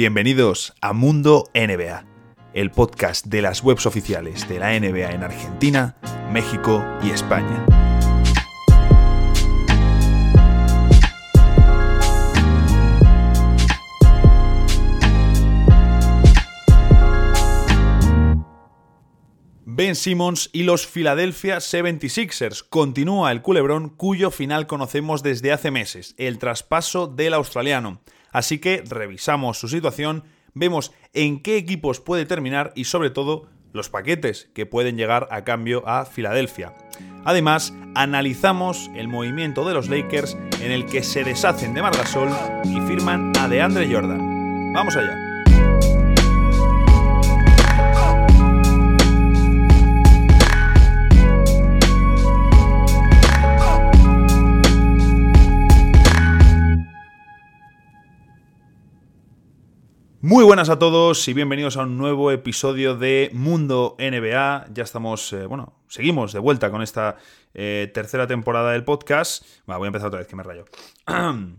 Bienvenidos a Mundo NBA, el podcast de las webs oficiales de la NBA en Argentina, México y España. Ben Simmons y los Philadelphia 76ers. Continúa el culebrón cuyo final conocemos desde hace meses, el traspaso del australiano. Así que revisamos su situación, vemos en qué equipos puede terminar y sobre todo los paquetes que pueden llegar a cambio a Filadelfia. Además, analizamos el movimiento de los Lakers en el que se deshacen de Margasol y firman a DeAndre Jordan. Vamos allá. Muy buenas a todos y bienvenidos a un nuevo episodio de Mundo NBA. Ya estamos, eh, bueno, seguimos de vuelta con esta eh, tercera temporada del podcast. voy a empezar otra vez, que me rayo.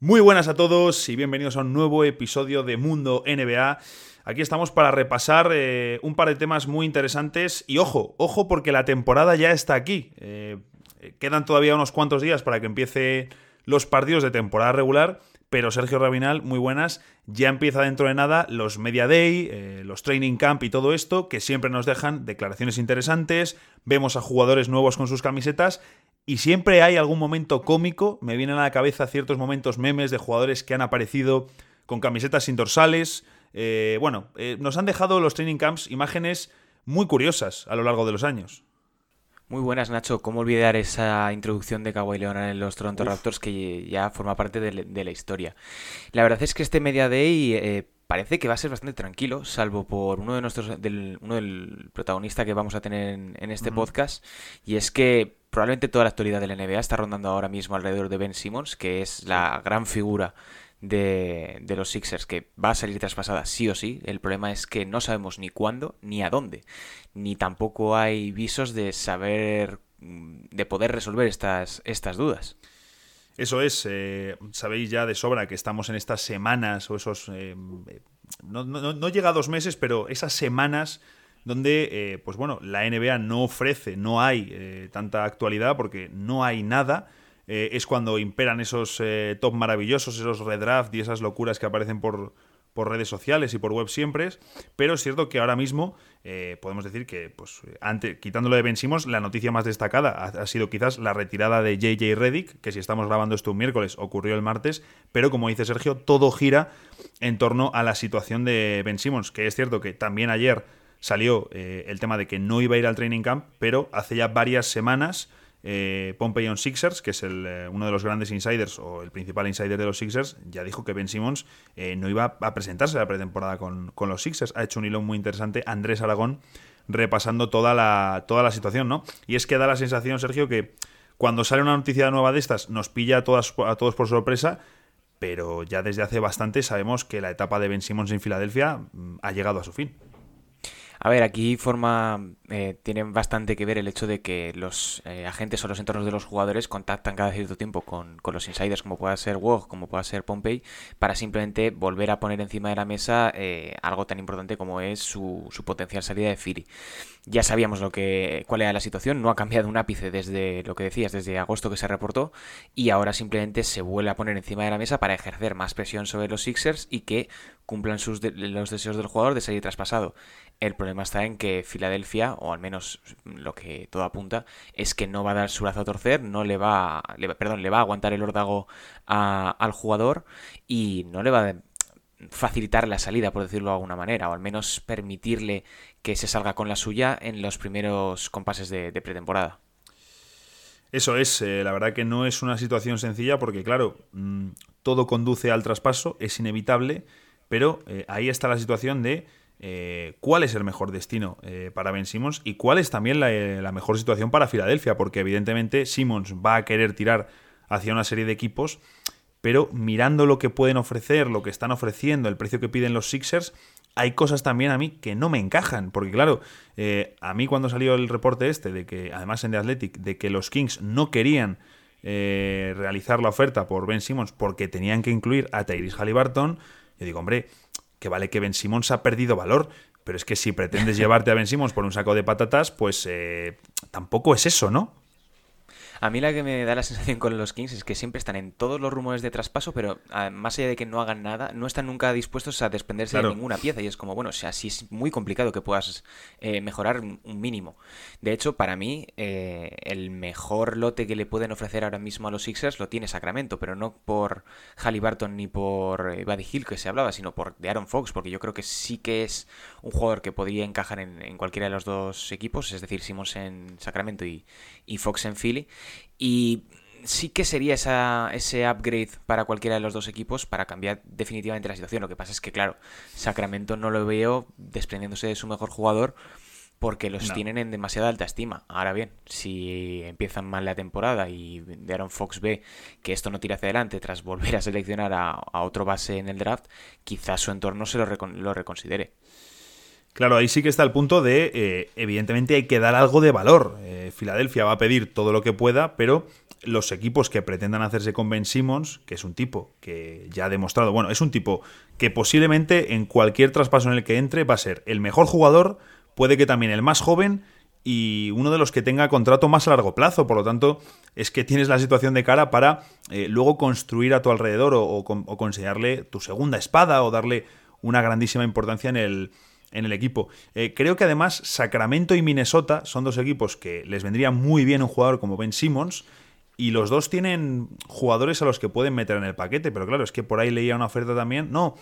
Muy buenas a todos y bienvenidos a un nuevo episodio de Mundo NBA. Aquí estamos para repasar eh, un par de temas muy interesantes y ojo, ojo porque la temporada ya está aquí. quedan todavía unos cuantos días para que empiece los partidos de temporada regular pero Sergio Rabinal, muy buenas. Ya empieza dentro de nada los Media Day, eh, los Training Camp y todo esto, que siempre nos dejan declaraciones interesantes, vemos a jugadores nuevos con sus camisetas y siempre hay algún momento cómico, me vienen a la cabeza ciertos momentos memes de jugadores que han aparecido con camisetas sin dorsales. Eh, bueno, eh, nos han dejado los Training Camps imágenes muy curiosas a lo largo de los años. Muy buenas, Nacho. ¿Cómo olvidar esa introducción de Kawhi Leonard en los Toronto Raptors que ya forma parte de, la historia? La verdad es que este Media Day eh, parece que va a ser bastante tranquilo, salvo por uno de nuestros del, uno del protagonista que vamos a tener en, este podcast, y es que probablemente toda la actualidad de la NBA está rondando ahora mismo alrededor de Ben Simmons, que es la gran figura de, de, los Sixers, que va a salir traspasada sí o sí. El problema es que no sabemos ni cuándo ni a dónde ni tampoco hay visos de saber, mm, de poder resolver estas, estas dudas. Eso es, eh, sabéis ya de sobra que estamos en estas semanas o esos... Eh, no, no, llega a dos meses, pero esas semanas donde, eh, pues bueno, la NBA no ofrece, no hay tanta actualidad porque no hay nada. Es cuando imperan esos top maravillosos, esos redraft y esas locuras que aparecen por, por redes sociales y por web siempre, pero es cierto que ahora mismo eh, podemos decir que, pues, quitándolo de Ben Simmons, la noticia más destacada ha, sido quizás la retirada de JJ Reddick, que si estamos grabando esto un miércoles ocurrió el martes, pero como dice Sergio, todo gira en torno a la situación de Ben Simmons, que es cierto que también ayer salió eh, el tema de que no iba a ir al training camp, pero hace ya varias semanas eh, Pompeion Sixers, que es el, eh, uno de los grandes insiders o el principal insider de los Sixers, ya dijo que Ben Simmons eh, no iba a presentarse la pretemporada con, los Sixers. Ha hecho un hilo muy interesante Andrés Aragón repasando toda la, toda la situación, ¿no? Y es que da la sensación, Sergio, que cuando sale una noticia nueva de estas nos pilla a, todas, a todos por sorpresa, pero ya desde hace bastante sabemos que la etapa de Ben Simmons en Filadelfia mm, ha llegado a su fin. A ver, aquí forma eh, tiene bastante que ver el hecho de que los eh, agentes o los entornos de los jugadores contactan cada cierto tiempo con, los insiders, como pueda ser WOG, como pueda ser Pompey, para simplemente volver a poner encima de la mesa eh, algo tan importante como es su, su potencial salida de Firi. Ya sabíamos lo que, cuál era la situación, no ha cambiado un ápice desde lo que decías, desde agosto que se reportó, y ahora simplemente se vuelve a poner encima de la mesa para ejercer más presión sobre los Sixers y que cumplan sus los deseos del jugador de salir traspasado. El problema está en que Filadelfia, o al menos lo que todo apunta, es que no va a dar su brazo a torcer, no le va, perdón, le va a aguantar el órdago al jugador y no le va a facilitar la salida, por decirlo de alguna manera, o al menos permitirle que se salga con la suya en los primeros compases de, pretemporada. Eso es, eh, la verdad que no es una situación sencilla porque, claro, mm, todo conduce al traspaso, es inevitable, pero eh, ahí está la situación de eh, cuál es el mejor destino eh, para Ben Simmons y cuál es también eh, la, mejor situación para Filadelfia, porque evidentemente Simmons va a querer tirar hacia una serie de equipos, pero mirando lo que pueden ofrecer, lo que están ofreciendo, el precio que piden los Sixers, hay cosas también a mí que no me encajan, porque claro, a mí cuando salió el reporte este, de que además en The Athletic, de que los Kings no querían realizar la oferta por Ben Simmons porque tenían que incluir a Tyrese Halliburton, Yo digo, hombre, que vale que Ben Simmons ha perdido valor, pero es que si pretendes llevarte a Ben Simmons por un saco de patatas, pues eh, tampoco es eso, ¿no? A mí la que me da la sensación con los Kings es que siempre están en todos los rumores de traspaso, pero ah, más allá de que no hagan nada, no están nunca dispuestos a desprenderse de ninguna pieza. Y es como, bueno, o sea, sí es muy complicado que puedas eh, mejorar un mínimo. De hecho, para mí, eh, el mejor lote que le pueden ofrecer ahora mismo a los Sixers lo tiene Sacramento, pero no por Halliburton ni por Buddy Hill que se hablaba, sino por de Aaron Fox, porque yo creo que sí que es un jugador que podría encajar en, cualquiera de los dos equipos, es decir, Simons en Sacramento y, y Fox en Philly. Y sí que sería esa, ese upgrade para cualquiera de los dos equipos para cambiar definitivamente la situación. Lo que pasa es que, claro, Sacramento no lo veo desprendiéndose de su mejor jugador porque los tienen en demasiada alta estima. Ahora bien, si empiezan mal la temporada y Aaron Fox ve que esto no tira hacia adelante tras volver a seleccionar a, otro base en el draft, quizás su entorno se lo, lo reconsidere. Claro, ahí sí que está el punto de, eh, evidentemente hay que dar algo de valor. Eh, Filadelfia va a pedir todo lo que pueda, pero los equipos que pretendan hacerse con Ben Simmons, que es un tipo que ya ha demostrado, bueno, es un tipo que posiblemente en cualquier traspaso en el que entre va a ser el mejor jugador, puede que también el más joven y uno de los que tenga contrato más a largo plazo. Por lo tanto, es que tienes la situación de cara para eh, luego construir a tu alrededor o, o, tu segunda espada o darle una grandísima importancia en el, en el equipo. Eh, creo que además Sacramento y Minnesota son dos equipos que les vendría muy bien un jugador como Ben Simmons. Y los dos tienen jugadores a los que pueden meter en el paquete, pero claro, es que por ahí leía una oferta también. No,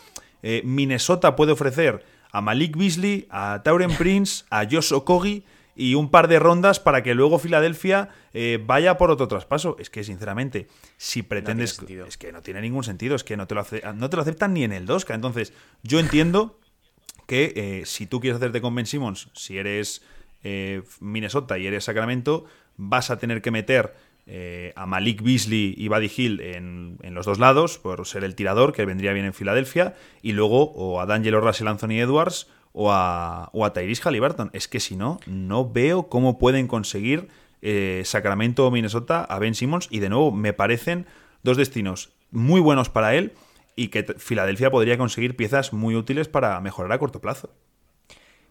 eh, Minnesota puede ofrecer a Malik Beasley, a Tauren Prince, a Josh Okogi y un par de rondas para que luego Filadelfia eh, vaya por otro traspaso. Es que, sinceramente, si pretendes. es que no tiene ningún sentido, es que no te lo, no te lo aceptan ni en el 2K. Entonces, yo entiendo que eh, si tú quieres hacerte con Ben Simmons, si eres eh, Minnesota y eres Sacramento, vas a tener que meter eh, a Malik Beasley y Buddy Hill en, los dos lados, por ser el tirador, que vendría bien en Filadelfia, y luego o a D'Angelo Russell Anthony Edwards o a, o a Tyrese Halliburton. Es que si no, no veo cómo pueden conseguir Sacramento o Minnesota a Ben Simmons, y de nuevo me parecen dos destinos muy buenos para él y que Filadelfia podría conseguir piezas muy útiles para mejorar a corto plazo.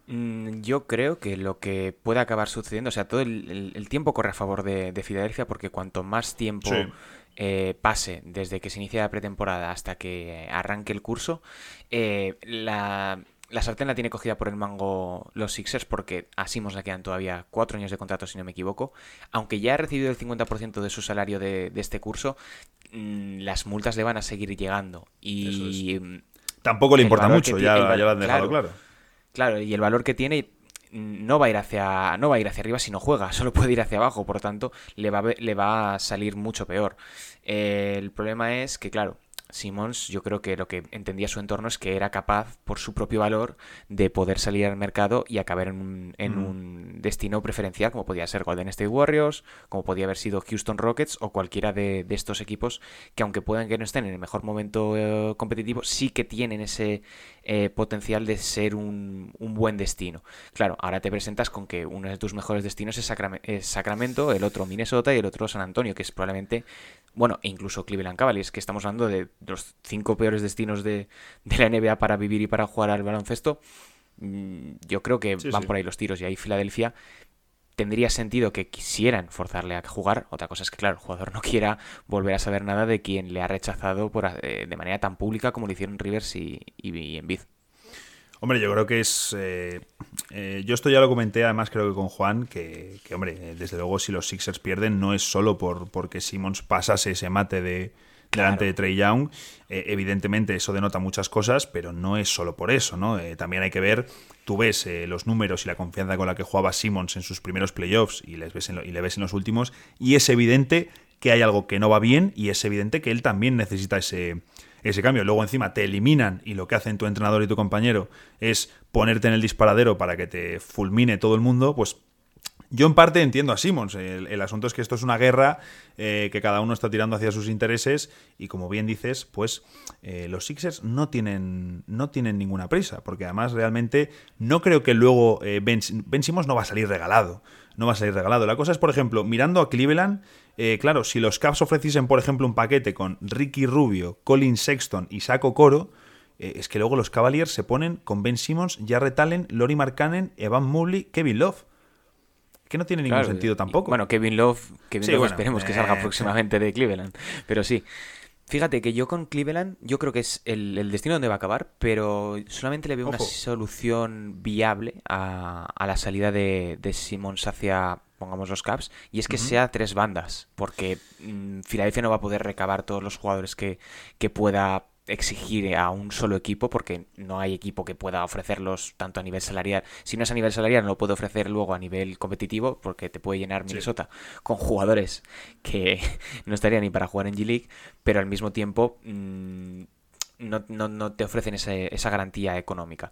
Mm, yo creo que lo que puede acabar sucediendo, o sea, todo el, tiempo corre a favor de, Filadelfia porque cuanto más tiempo eh, pase desde que se inicia la pretemporada hasta que arranque el curso, eh, la, la sartén la tiene cogida por el mango los Sixers porque a Simons le quedan todavía cuatro años de contrato, si no me equivoco. Aunque ya ha recibido el 50% de su salario de, este curso, mm, las multas le van a seguir llegando. Y tampoco le importa mucho, ya, lo han dejado claro, claro. y el valor que tiene no va a ir hacia no va a ir hacia arriba si no juega, solo puede ir hacia abajo, por lo tanto le va le va a salir mucho peor. el problema es que claro, Simmons, yo creo que lo que entendía su entorno es que era capaz, por su propio valor, de poder salir al mercado y acabar en un, en mm. un destino preferencial, como podía ser Golden State Warriors, como podía haber sido Houston Rockets o cualquiera de, estos equipos que, aunque puedan que no estén en el mejor momento eh, competitivo, sí que tienen ese eh, potencial de ser un, un, buen destino. Claro, ahora te presentas con que uno de tus mejores destinos es, es Sacramento, el otro Minnesota y el otro San Antonio, que es probablemente bueno, e incluso Cleveland Cavaliers, que estamos hablando de los cinco peores destinos de, la NBA para vivir y para jugar al baloncesto, mm, yo creo que van por ahí los tiros y ahí Filadelfia tendría sentido que quisieran forzarle a jugar. Otra cosa es que, claro, el jugador no quiera volver a saber nada de quien le ha rechazado por, eh, de manera tan pública como lo hicieron Rivers y, y, Embiid. Hombre, yo creo que es. Eh, eh, yo esto ya lo comenté, además, creo que con Juan, que, hombre, eh, desde luego, si los Sixers pierden, no es solo por porque Simmons pasase ese mate de delante de Trey Young. evidentemente, eso denota muchas cosas, pero no es solo por eso, ¿no? también hay que ver, tú ves los números y la confianza con la que jugaba Simmons en sus primeros playoffs y, les ves y le ves en los últimos, y es evidente que hay algo que no va bien y es evidente que él también necesita ese ese cambio. Luego encima te eliminan y lo que hacen tu entrenador y tu compañero es ponerte en el disparadero para que te fulmine todo el mundo, pues yo en parte entiendo a Simmons. El, asunto es que esto es una guerra eh, que cada uno está tirando hacia sus intereses y como bien dices, pues eh, los Sixers no tienen, no tienen ninguna prisa, porque además realmente no creo que luego eh, ben, Simmons no va a salir regalado. No va a salir regalado. La cosa es, por ejemplo, mirando a Cleveland, eh, claro, si los Cavs ofreciesen, por ejemplo, un paquete con Ricky Rubio, Colin Sexton y Saco Coro, eh, es que luego los Cavaliers se ponen con Ben Simmons, Jarrett Allen, Lori Markkanen, Evan Mobley, Kevin Love. Que no tiene ningún sentido tampoco. bueno, Kevin Love, Kevin Love esperemos que salga eh, próximamente de Cleveland. Pero sí. Fíjate que yo con Cleveland, yo creo que es el, destino donde va a acabar, pero solamente le veo una solución viable a, la salida de, de Simmons hacia, pongamos los caps, y es que sea tres bandas, porque mm, Filadelfia no va a poder recabar todos los jugadores que, que pueda exigir a un solo equipo porque no hay equipo que pueda ofrecerlos tanto a nivel salarial. Si no es a nivel salarial, no lo puede ofrecer luego a nivel competitivo porque te puede llenar Minnesota con jugadores que no estarían ni para jugar en G-League, pero al mismo tiempo mm, no, te ofrecen esa garantía económica.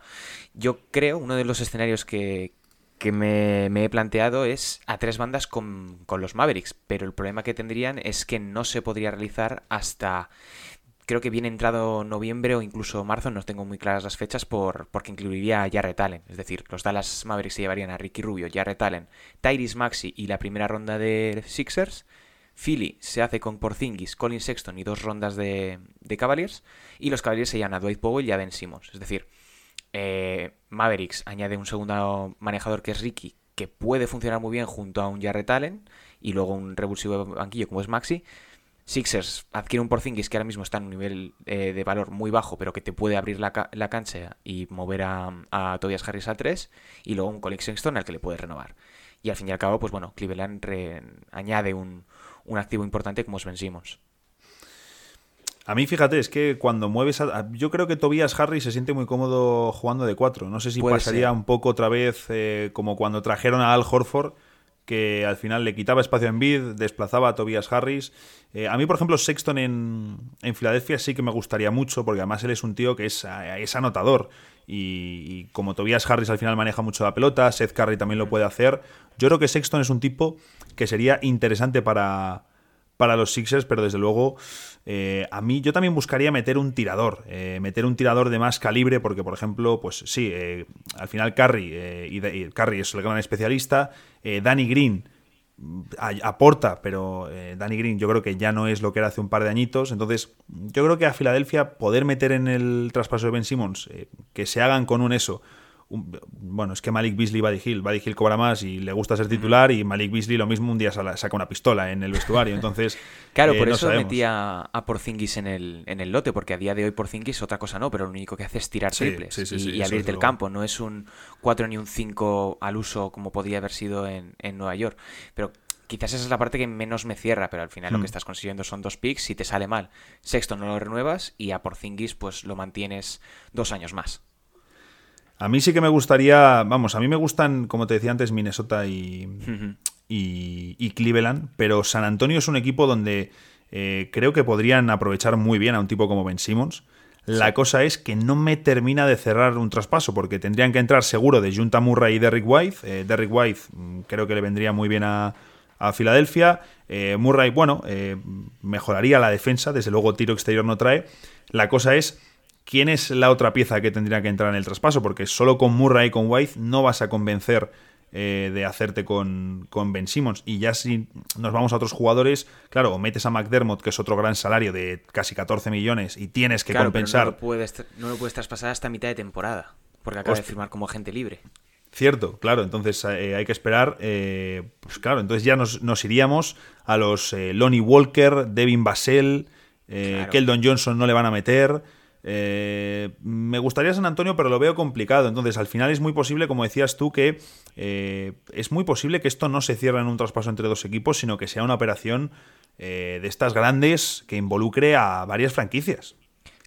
Yo creo, uno de los escenarios que, me, he planteado es a tres bandas con, con los Mavericks, pero el problema que tendrían es que no se podría realizar hasta creo que viene entrado noviembre o incluso marzo, no tengo muy claras las fechas, por, porque incluiría a Jarrett Allen. Es decir, los Dallas Mavericks se llevarían a Ricky Rubio, Jarrett Allen, Tyrese Maxi y la primera ronda de Sixers. Philly se hace con Porzingis, Colin Sexton y dos rondas de, Cavaliers. Y los Cavaliers se llevan a Dwight Powell y a Ben Simmons. Es decir, eh, Mavericks añade un segundo manejador que es Ricky, que puede funcionar muy bien junto a un Jarrett Allen y luego un revulsivo banquillo como es Maxi. Sixers adquiere un Porzingis que ahora mismo está en un nivel eh, de valor muy bajo, pero que te puede abrir la, cancha y mover a, Tobias Harris al 3, y luego un Colin Sexton al que le puede renovar. Y al fin y al cabo, pues bueno, Cleveland añade un, activo importante como es Ben Simmons. A mí, fíjate, es que cuando mueves a, Yo creo que Tobias Harris se siente muy cómodo jugando de 4. No sé si pasaría un poco otra vez eh, como cuando trajeron a Al Horford que al final le quitaba espacio en bid, desplazaba a Tobias Harris. Eh, a mí, por ejemplo, Sexton en, en, Filadelfia sí que me gustaría mucho, porque además él es un tío que es, eh, es anotador. Y, como Tobias Harris al final maneja mucho la pelota, Seth Curry también lo puede hacer. Yo creo que Sexton es un tipo que sería interesante para, para los Sixers, pero desde luego eh, a mí yo también buscaría meter un tirador, eh, meter un tirador de más calibre, porque por ejemplo, pues sí, eh, al final Curry, y, Curry es el gran especialista, Danny Green mm, aporta, pero Danny Green yo creo que ya no es lo que era hace un par de añitos, entonces yo creo que a Filadelfia poder meter en el traspaso de Ben Simmons, que se hagan con un eso, bueno, es que Malik Beasley Buddy Hill. Buddy Hill cobra más y le gusta ser titular y Malik Beasley lo mismo un día saca una pistola en el vestuario. Entonces, claro, por eh, eso metía a Porzingis en el, en el lote, porque a día de hoy Porzingis otra cosa no, pero lo único que hace es tirar triples y, abrirte el campo. No es un 4 ni un 5 al uso como podía haber sido en, Nueva York. Pero quizás esa es la parte que menos me cierra, pero al final lo que hmm. estás consiguiendo son dos picks. Si te sale mal, sexto no lo renuevas y a Porzingis pues lo mantienes dos años más. A mí sí que me gustaría, vamos, a mí me gustan, como te decía antes, Minnesota y, y, Cleveland, pero San Antonio es un equipo donde eh, creo que podrían aprovechar muy bien a un tipo como Ben Simmons. La cosa es que no me termina de cerrar un traspaso, porque tendrían que entrar seguro de Junta Murray y Derrick White. Eh, Derrick White mm, creo que le vendría muy bien a, a Filadelfia. Eh, Murray, bueno, mejoraría la defensa, desde luego tiro exterior no trae. La cosa es ¿quién es la otra pieza que tendría que entrar en el traspaso? Porque solo con Murray y con White no vas a convencer eh, de hacerte con, con, Ben Simmons. Y ya si nos vamos a otros jugadores, claro, o metes a McDermott, que es otro gran salario de casi 14 millones, y tienes que compensar. no, lo puedes, no lo puedes traspasar hasta mitad de temporada, porque acaba de firmar como agente libre. Cierto, claro, entonces eh, hay que esperar. Eh, pues claro, entonces ya nos, iríamos a los Lonnie Walker, Devin Basel, Keldon Johnson no le van a meter. Eh, me gustaría San Antonio, pero lo veo complicado. Entonces, al final es muy posible, como decías tú, que eh, es muy posible que esto no se cierre en un traspaso entre dos equipos, sino que sea una operación eh, de estas grandes que involucre a varias franquicias.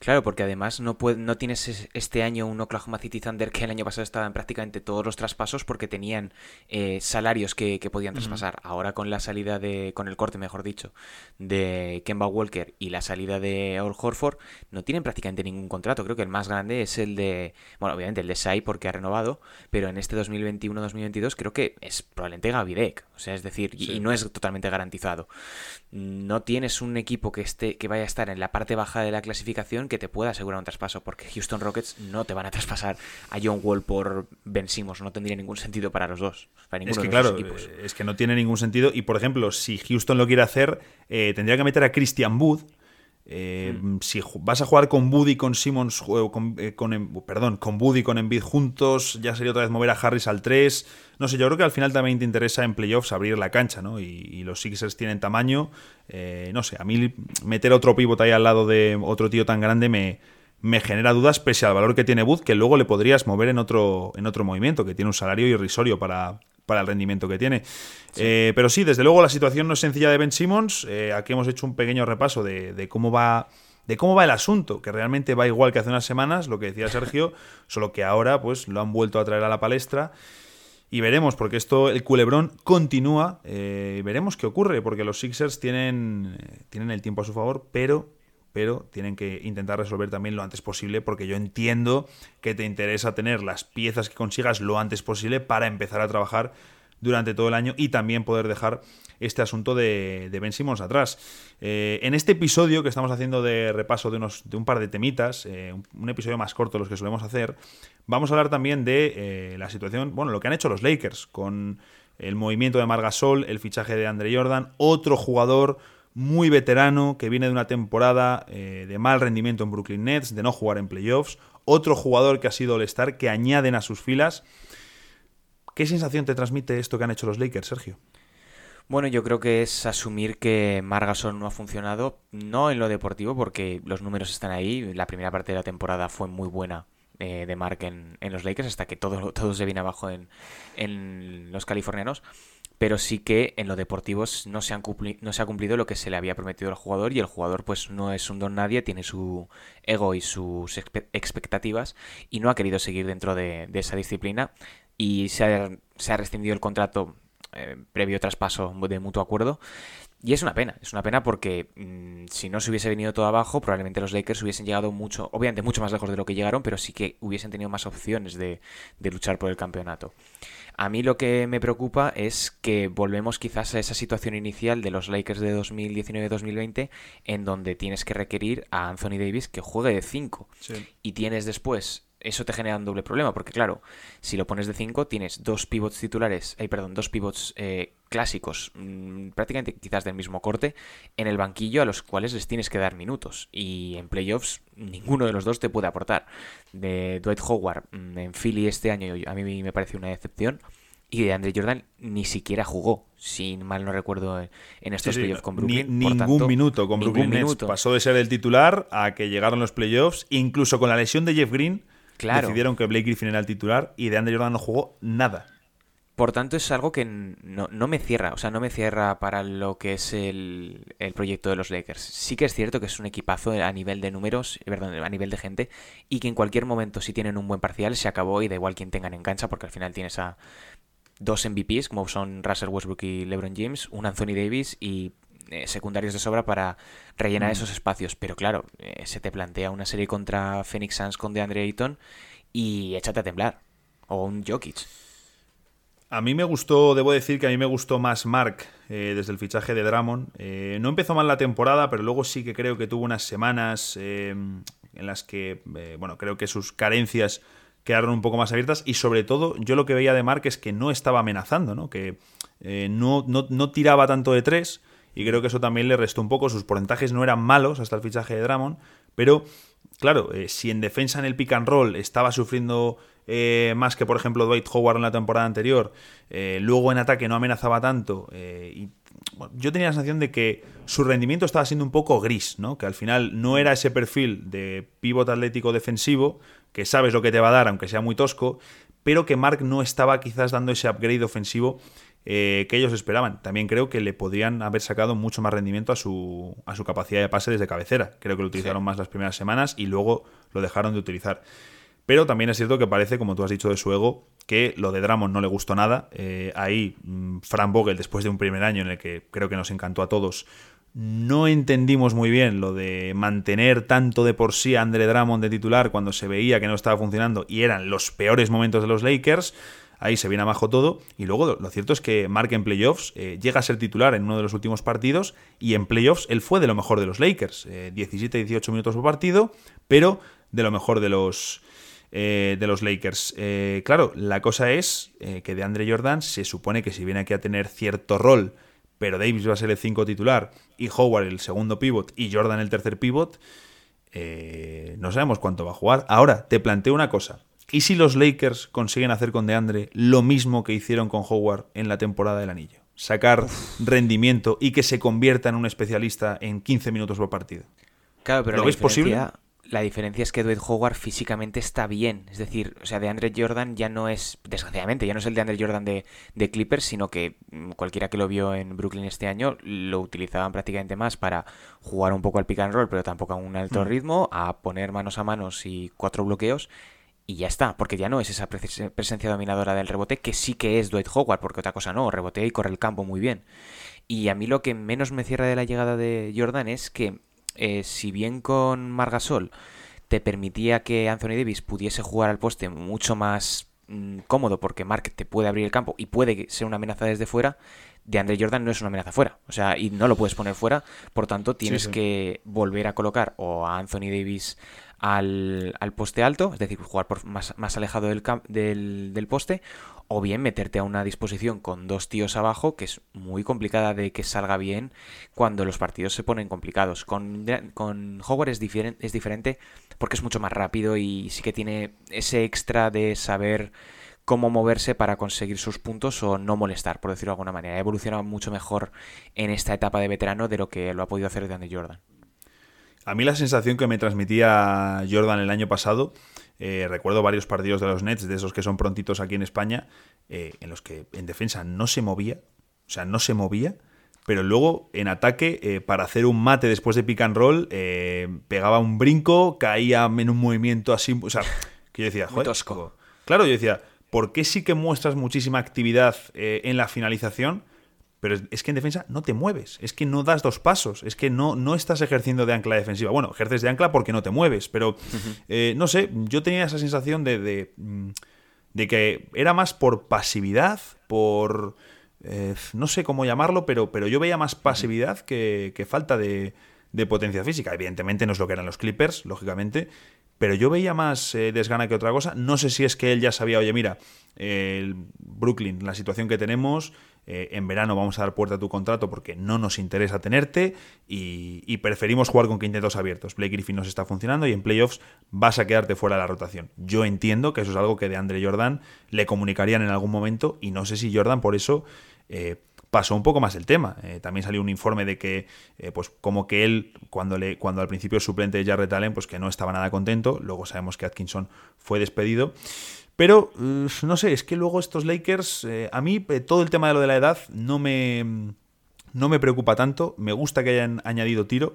Claro, porque además no, no tienes este año un Oklahoma City Thunder que el año pasado estaba en prácticamente todos los traspasos porque tenían eh, salarios que, podían traspasar. Ahora con la salida de, con el corte, mejor dicho, de Kemba Walker y la salida de Al Horford, no tienen prácticamente ningún contrato. Creo que el más grande es el de, bueno, obviamente el de Sai porque ha renovado, pero en este 2021-2022 creo que es probablemente Gavidec. O sea, es decir, y, no es totalmente garantizado. No tienes un equipo que esté, que vaya a estar en la parte baja de la clasificación que te pueda asegurar un traspaso, porque Houston Rockets no te van a traspasar a John Wall por Ben Simmons, no tendría ningún sentido para los dos, para es que, claro, Es que no tiene ningún sentido, y por ejemplo, si Houston lo quiere hacer, eh, tendría que meter a Christian Wood, Eh, mm. Si vas a jugar con Buddy, con Simmons, con, eh, con, em, perdón, con Buddy, con Embiid juntos, ya sería otra vez mover a Harris al 3. No sé, yo creo que al final también te interesa en playoffs abrir la cancha, ¿no? Y, los Sixers tienen tamaño. Eh, no sé, a mí meter otro pivot ahí al lado de otro tío tan grande me, me genera dudas pese al valor que tiene Bud, que luego le podrías mover en otro, en otro movimiento, que tiene un salario irrisorio para, para el rendimiento que tiene. Eh, pero sí, desde luego la situación no es sencilla de Ben Simmons. Eh, aquí hemos hecho un pequeño repaso de, cómo va. De cómo va el asunto, que realmente va igual que hace unas semanas, lo que decía Sergio, solo que ahora pues lo han vuelto a traer a la palestra. Y veremos, porque esto, el culebrón continúa. Eh, veremos qué ocurre, porque los Sixers tienen, tienen el tiempo a su favor, pero pero tienen que intentar resolver también lo antes posible porque yo entiendo que te interesa tener las piezas que consigas lo antes posible para empezar a trabajar durante todo el año y también poder dejar este asunto de, de Ben Simmons atrás. Eh, en este episodio que estamos haciendo de repaso de, unos, de un par de temitas, eh, un, episodio más corto de los que solemos hacer, vamos a hablar también de eh, la situación, bueno, lo que han hecho los Lakers con el movimiento de Margasol, el fichaje de Andre Jordan, otro jugador muy veterano, que viene de una temporada eh, de mal rendimiento en Brooklyn Nets, de no jugar en playoffs, otro jugador que ha sido All-Star, que añaden a sus filas. ¿Qué sensación te transmite esto que han hecho los Lakers, Sergio? Bueno, yo creo que es asumir que Margason no ha funcionado, no en lo deportivo, porque los números están ahí. La primera parte de la temporada fue muy buena eh, de Mark en, los Lakers, hasta que todo, todo se viene abajo en, en los californianos pero sí que en lo deportivo no se, ha cumplido lo que se le había prometido al jugador y el jugador pues no es un don nadie, tiene su ego y sus expectativas y no ha querido seguir dentro de, esa disciplina y se ha, rescindido el contrato eh, previo traspaso de mutuo acuerdo. Y es una pena, es una pena porque mm, si no se hubiese venido todo abajo, probablemente los Lakers hubiesen llegado mucho, obviamente mucho más lejos de lo que llegaron, pero sí que hubiesen tenido más opciones de luchar por el campeonato. A mí lo que me preocupa es que volvemos quizás a esa situación inicial de los Lakers de 2019-2020 en donde tienes que requerir a Anthony Davis que juegue de 5 y tienes después eso te genera un doble problema, porque claro, si lo pones de 5, tienes dos pivots titulares, eh, perdón, dos pivots eh, clásicos, mm, prácticamente quizás del mismo corte, en el banquillo a los cuales les tienes que dar minutos. Y en playoffs ninguno de los dos te puede aportar. De Dwight Howard mm, en Philly este año a mí me parece una decepción. Y de Andre Jordan ni siquiera jugó, si mal no recuerdo, en estos playoffs con Brooklyn. ningún minuto con Brooklyn Nets. Pasó de ser el titular a que llegaron los playoffs, incluso con la lesión de Jeff Green Decidieron que Blake Griffin era el titular y de Andre Jordan no jugó nada. Por tanto, es algo que no, me cierra, o sea, no me cierra para lo que es el, proyecto de los Lakers. Sí que es cierto que es un equipazo a nivel de números, perdón, a nivel de gente, y que en cualquier momento, si tienen un buen parcial, se acabó y da igual quien tengan en cancha, porque al final tienes a dos MVPs, como son Russell Westbrook y LeBron James, un Anthony Davis y eh, secundarios de sobra para rellenar mm. esos espacios. Pero claro, eh, se te plantea una serie contra Phoenix Suns con DeAndre Ayton y échate a temblar. O un Jokic. A mí me gustó, debo decir que a mí me gustó más Mark eh, desde el fichaje de Dramon. no empezó mal la temporada, pero luego sí que creo que tuvo unas semanas en las que, bueno, creo que sus carencias quedaron un poco más abiertas y sobre todo yo lo que veía de Mark es que no estaba amenazando, ¿no? Que no, no, no, tiraba tanto de tres y creo que eso también le restó un poco. Sus porcentajes no eran malos hasta el fichaje de Dramon, pero claro, eh, si en defensa en el pick and roll estaba sufriendo eh, más que por ejemplo Dwight Howard en la temporada anterior, eh, luego en ataque no amenazaba tanto y yo tenía la sensación de que su rendimiento estaba siendo un poco gris, ¿no? Que al final no era ese perfil de pívot atlético defensivo, que sabes lo que te va a dar, aunque sea muy tosco, pero que Mark no estaba quizás dando ese upgrade ofensivo eh, que ellos esperaban. También creo que le podrían haber sacado mucho más rendimiento a su, a su capacidad de pase desde cabecera. Creo que lo utilizaron más las primeras semanas y luego lo dejaron de utilizar. Pero también es cierto que parece, como tú has dicho de su ego, que lo de Dramon no le gustó nada. Eh, ahí, mm, Fran Vogel, después de un primer año en el que creo que nos encantó a todos, no entendimos muy bien lo de mantener tanto de por sí a Andre Drummond de titular cuando se veía que no estaba funcionando y eran los peores momentos de los Lakers ahí se viene abajo todo. Y luego lo cierto es que Mark en playoffs eh, llega a ser titular en uno de los últimos partidos y en playoffs él fue de lo mejor de los Lakers. 17-18 eh, minutos por partido, pero de lo mejor de los... Eh, de los Lakers. claro, la cosa es que de Andre Jordan se supone que si viene aquí a tener cierto rol, pero Davis va a ser el 5 titular y Howard el segundo pivot y Jordan el tercer pivot, eh, no sabemos cuánto va a jugar. Ahora, te planteo una cosa. ¿Y si los Lakers consiguen hacer con DeAndre lo mismo que hicieron con Howard en la temporada del anillo? Sacar rendimiento y que se convierta en un especialista en 15 minutos por partido. Claro, pero ¿Lo ves posible? La diferencia es que Dwight Howard físicamente está bien. Es decir, o sea, de Andre Jordan ya no es, desgraciadamente, ya no es el de Andre Jordan de, de, Clippers, sino que mm, cualquiera que lo vio en Brooklyn este año lo utilizaban prácticamente más para jugar un poco al pick and roll, pero tampoco a un alto mm. ritmo, a poner manos a manos y cuatro bloqueos. Y ya está, porque ya no es esa presencia dominadora del rebote que sí que es Dwight Howard, porque otra cosa no, rebotea y corre el campo muy bien. Y a mí lo que menos me cierra de la llegada de Jordan es que eh, si bien con Margasol te permitía que Anthony Davis pudiese jugar al poste mucho más mm, cómodo porque Mark te puede abrir el campo y puede ser una amenaza desde fuera, de Andre Jordan no es una amenaza fuera. O sea, y no lo puedes poner fuera, por tanto tienes que volver a colocar o a Anthony Davis al, poste alto, es decir, jugar por más, más alejado del, del, del, poste, o bien meterte a una disposición con dos tíos abajo, que es muy complicada de que salga bien cuando los partidos se ponen complicados. Con, con Howard es, es diferente porque es mucho más rápido y sí que tiene ese extra de saber cómo moverse para conseguir sus puntos o no molestar, por decirlo de alguna manera. Ha evolucionado mucho mejor en esta etapa de veterano de lo que lo ha podido hacer Andy Jordan. A mí la sensación que me transmitía Jordan el año pasado, eh, recuerdo varios partidos de los Nets, de esos que son prontitos aquí en España, eh, en los que en defensa no se movía, o sea, no se movía, pero luego en ataque, eh, para hacer un mate después de pick and roll, pegaba un brinco, caía en un movimiento así, o sea, que yo decía, joder, claro, yo decía, ¿por qué sí que muestras muchísima actividad en la finalización? Pero es que en defensa no te mueves, es que no das dos pasos, es que no, no estás ejerciendo de ancla defensiva. Bueno, ejerces de ancla porque no te mueves, pero eh, no sé, yo tenía esa sensación de, de, mm, que era más por pasividad, por... Eh, no sé cómo llamarlo, pero, pero yo veía más pasividad que, falta de, de, potencia física. Evidentemente no es lo que eran los Clippers, lógicamente, pero yo veía más eh, desgana que otra cosa. No sé si es que él ya sabía, oye, mira, el Brooklyn, la situación que tenemos, eh, en verano vamos a dar puerta a tu contrato porque no nos interesa tenerte y, preferimos jugar con quintetos abiertos. Blake Griffin nos está funcionando y en playoffs vas a quedarte fuera de la rotación. Yo entiendo que eso es algo que de Andre Jordan le comunicarían en algún momento y no sé si Jordan por eso... Eh, pasó un poco más el tema. Eh, también salió un informe de que, pues como que él, cuando, le, cuando al principio suplente de Jarrett Allen, pues que no estaba nada contento. Luego sabemos que Atkinson fue despedido. Pero, no sé, es que luego estos Lakers, eh, a mí eh, todo el tema de lo de la edad no me, no me preocupa tanto. Me gusta que hayan añadido tiro.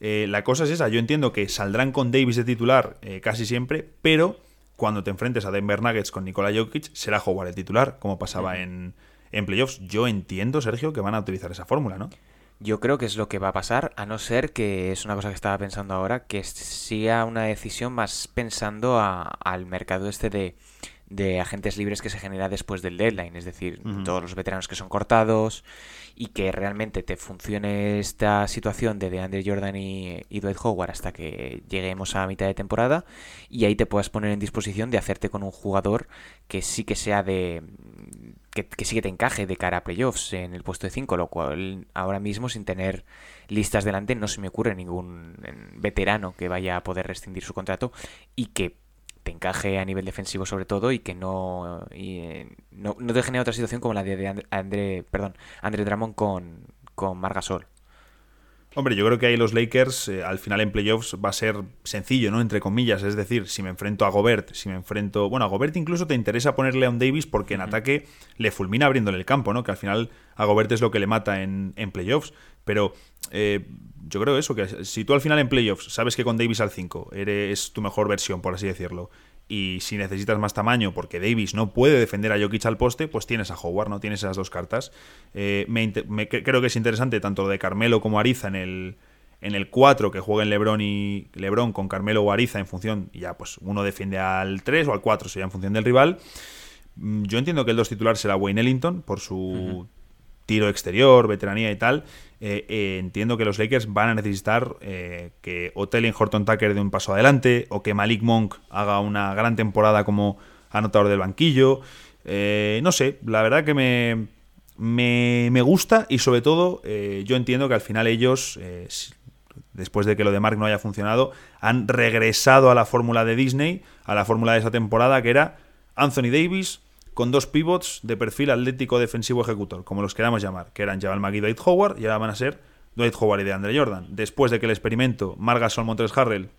Eh, la cosa es esa, yo entiendo que saldrán con Davis de titular casi siempre, pero cuando te enfrentes a Denver Nuggets con Nikola Jokic, será jugar el titular, como pasaba en, en playoffs. Yo entiendo, Sergio, que van a utilizar esa fórmula, ¿no? Yo creo que es lo que va a pasar, a no ser que es una cosa que estaba pensando ahora, que sea una decisión más pensando al mercado este de, de, agentes libres que se genera después del deadline, es decir, todos los veteranos que son cortados y que realmente te funcione esta situación de DeAndre Jordan y, y Dwight Howard hasta que lleguemos a mitad de temporada y ahí te puedas poner en disposición de hacerte con un jugador que sí que sea de que, sí que te encaje de cara a playoffs en el puesto de 5, lo cual ahora mismo sin tener listas delante no se me ocurre ningún veterano que vaya a poder rescindir su contrato y que te encaje a nivel defensivo sobre todo y que no, eh, no, te genere otra situación como la de André, perdón, André Drummond con, con Margasol. Hombre, yo creo que ahí los Lakers eh, al final en playoffs va a ser sencillo, ¿no? Entre comillas, es decir, si me enfrento a Gobert, si me enfrento... Bueno, a Gobert incluso te interesa ponerle a un Davis porque en ataque le fulmina abriéndole el campo, ¿no? Que al final a Gobert es lo que le mata en, en playoffs. Pero eh, yo creo eso, que si tú al final en playoffs sabes que con Davis al 5 eres tu mejor versión, por así decirlo, y si necesitas más tamaño porque Davis no puede defender a Jokic al poste, pues tienes a Howard, ¿no? Tienes esas dos cartas. Eh, me, creo que es interesante tanto de Carmelo como Ariza en el, en el 4 que jueguen LeBron y LeBron con Carmelo o Ariza en función, y ya pues uno defiende al 3 o al 4, sería en función del rival. Mm, yo entiendo que el dos titular será Wayne Ellington por su tiro exterior, veteranía y tal. Eh, eh, entiendo que los Lakers van a necesitar eh, que o en Horton Tucker dé un paso adelante o que Malik Monk haga una gran temporada como anotador del banquillo. no sé, la verdad que me, me, gusta y sobre todo yo entiendo que al final ellos, después de que lo de Mark no haya funcionado, han regresado a la fórmula de Disney, a la fórmula de esa temporada que era Anthony Davis con dos pivots de perfil atlético defensivo ejecutor, como los queramos llamar, que eran Javal McGee y Dwight Howard, y ahora van a ser Dwight Howard y de Andre Jordan. Después de que el experimento Margasol Montres Harrell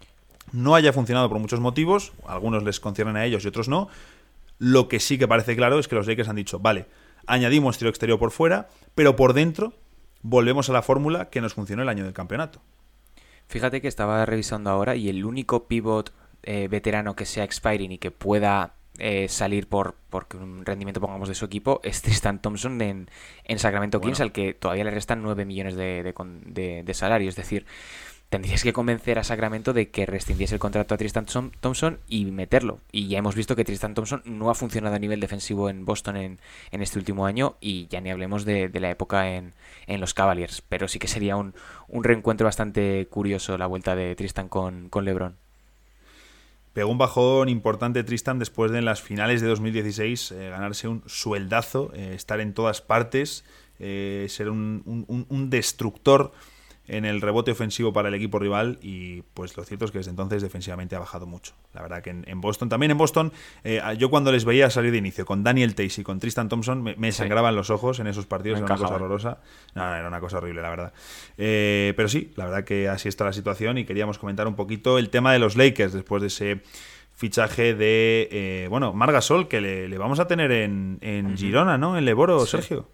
no haya funcionado por muchos motivos, algunos les conciernen a ellos y otros no, lo que sí que parece claro es que los Lakers han dicho, vale, añadimos tiro exterior por fuera, pero por dentro volvemos a la fórmula que nos funcionó el año del campeonato. Fíjate que estaba revisando ahora y el único pivot eh, veterano que sea expiring y que pueda eh, salir por porque un rendimiento pongamos de su equipo es Tristan Thompson en, en Sacramento Kings al que todavía le restan 9 millones de, de, de salario es decir tendrías que convencer a Sacramento de que rescindiese el contrato a Tristan Thompson y meterlo. Y ya hemos visto que Tristan Thompson no ha funcionado a nivel defensivo en Boston en, este último año y ya ni hablemos de, la época en, los Cavaliers. Pero sí que sería un, reencuentro bastante curioso la vuelta de Tristan con, con LeBron. Pegó un bajón importante Tristan después de en las finales de 2016 eh, ganarse un sueldazo, eh, estar en todas partes, eh, ser un, un destructor en el rebote ofensivo para el equipo rival y pues lo cierto es que desde entonces defensivamente ha bajado mucho. La verdad que en, Boston, también en Boston, eh, yo cuando les veía salir de inicio con Daniel Tays y con Tristan Thompson me, sangraban los ojos en esos partidos, era una cosa horrorosa. No, era una cosa horrible, la verdad. Eh, pero sí, la verdad que así está la situación y queríamos comentar un poquito el tema de los Lakers después de ese fichaje de, eh, bueno, Margasol, que le, vamos a tener en, Girona, ¿no? En Leboro, Sergio.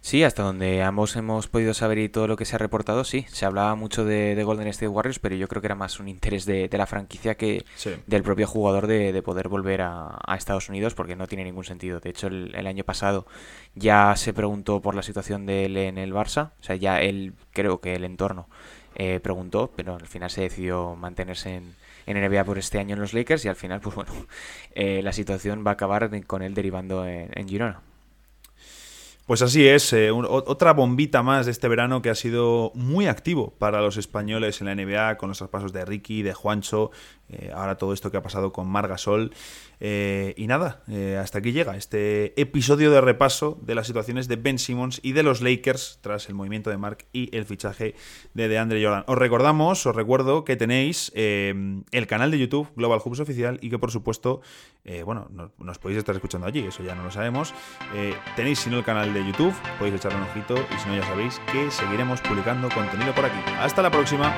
Sí, hasta donde ambos hemos podido saber y todo lo que se ha reportado, sí. Se hablaba mucho de, Golden State Warriors, pero yo creo que era más un interés de, la franquicia que del propio jugador de, poder volver a, Estados Unidos, porque no tiene ningún sentido. De hecho, el, año pasado ya se preguntó por la situación de él en el Barça, o sea, ya él, creo que el entorno eh, preguntó, pero al final se decidió mantenerse en, en NBA por este año en los Lakers y al final, pues bueno, eh, la situación va a acabar con él derivando en Girona. Pues así es, eh, otra bombita más de este verano que ha sido muy activo para los españoles en la NBA, con los traspasos de Ricky, de Juancho, eh, ahora todo esto que ha pasado con Margasol. Eh, y nada, eh, hasta aquí llega este episodio de repaso de las situaciones de Ben Simmons y de los Lakers tras el movimiento de Mark y el fichaje de DeAndre Jordan. Os recordamos, os recuerdo que tenéis el canal de YouTube Global Hubs Oficial y que por supuesto, bueno, nos podéis estar escuchando allí, eso ya no lo sabemos. tenéis si no el canal de YouTube, podéis echarle un ojito y si no ya sabéis que seguiremos publicando contenido por aquí. Hasta la próxima.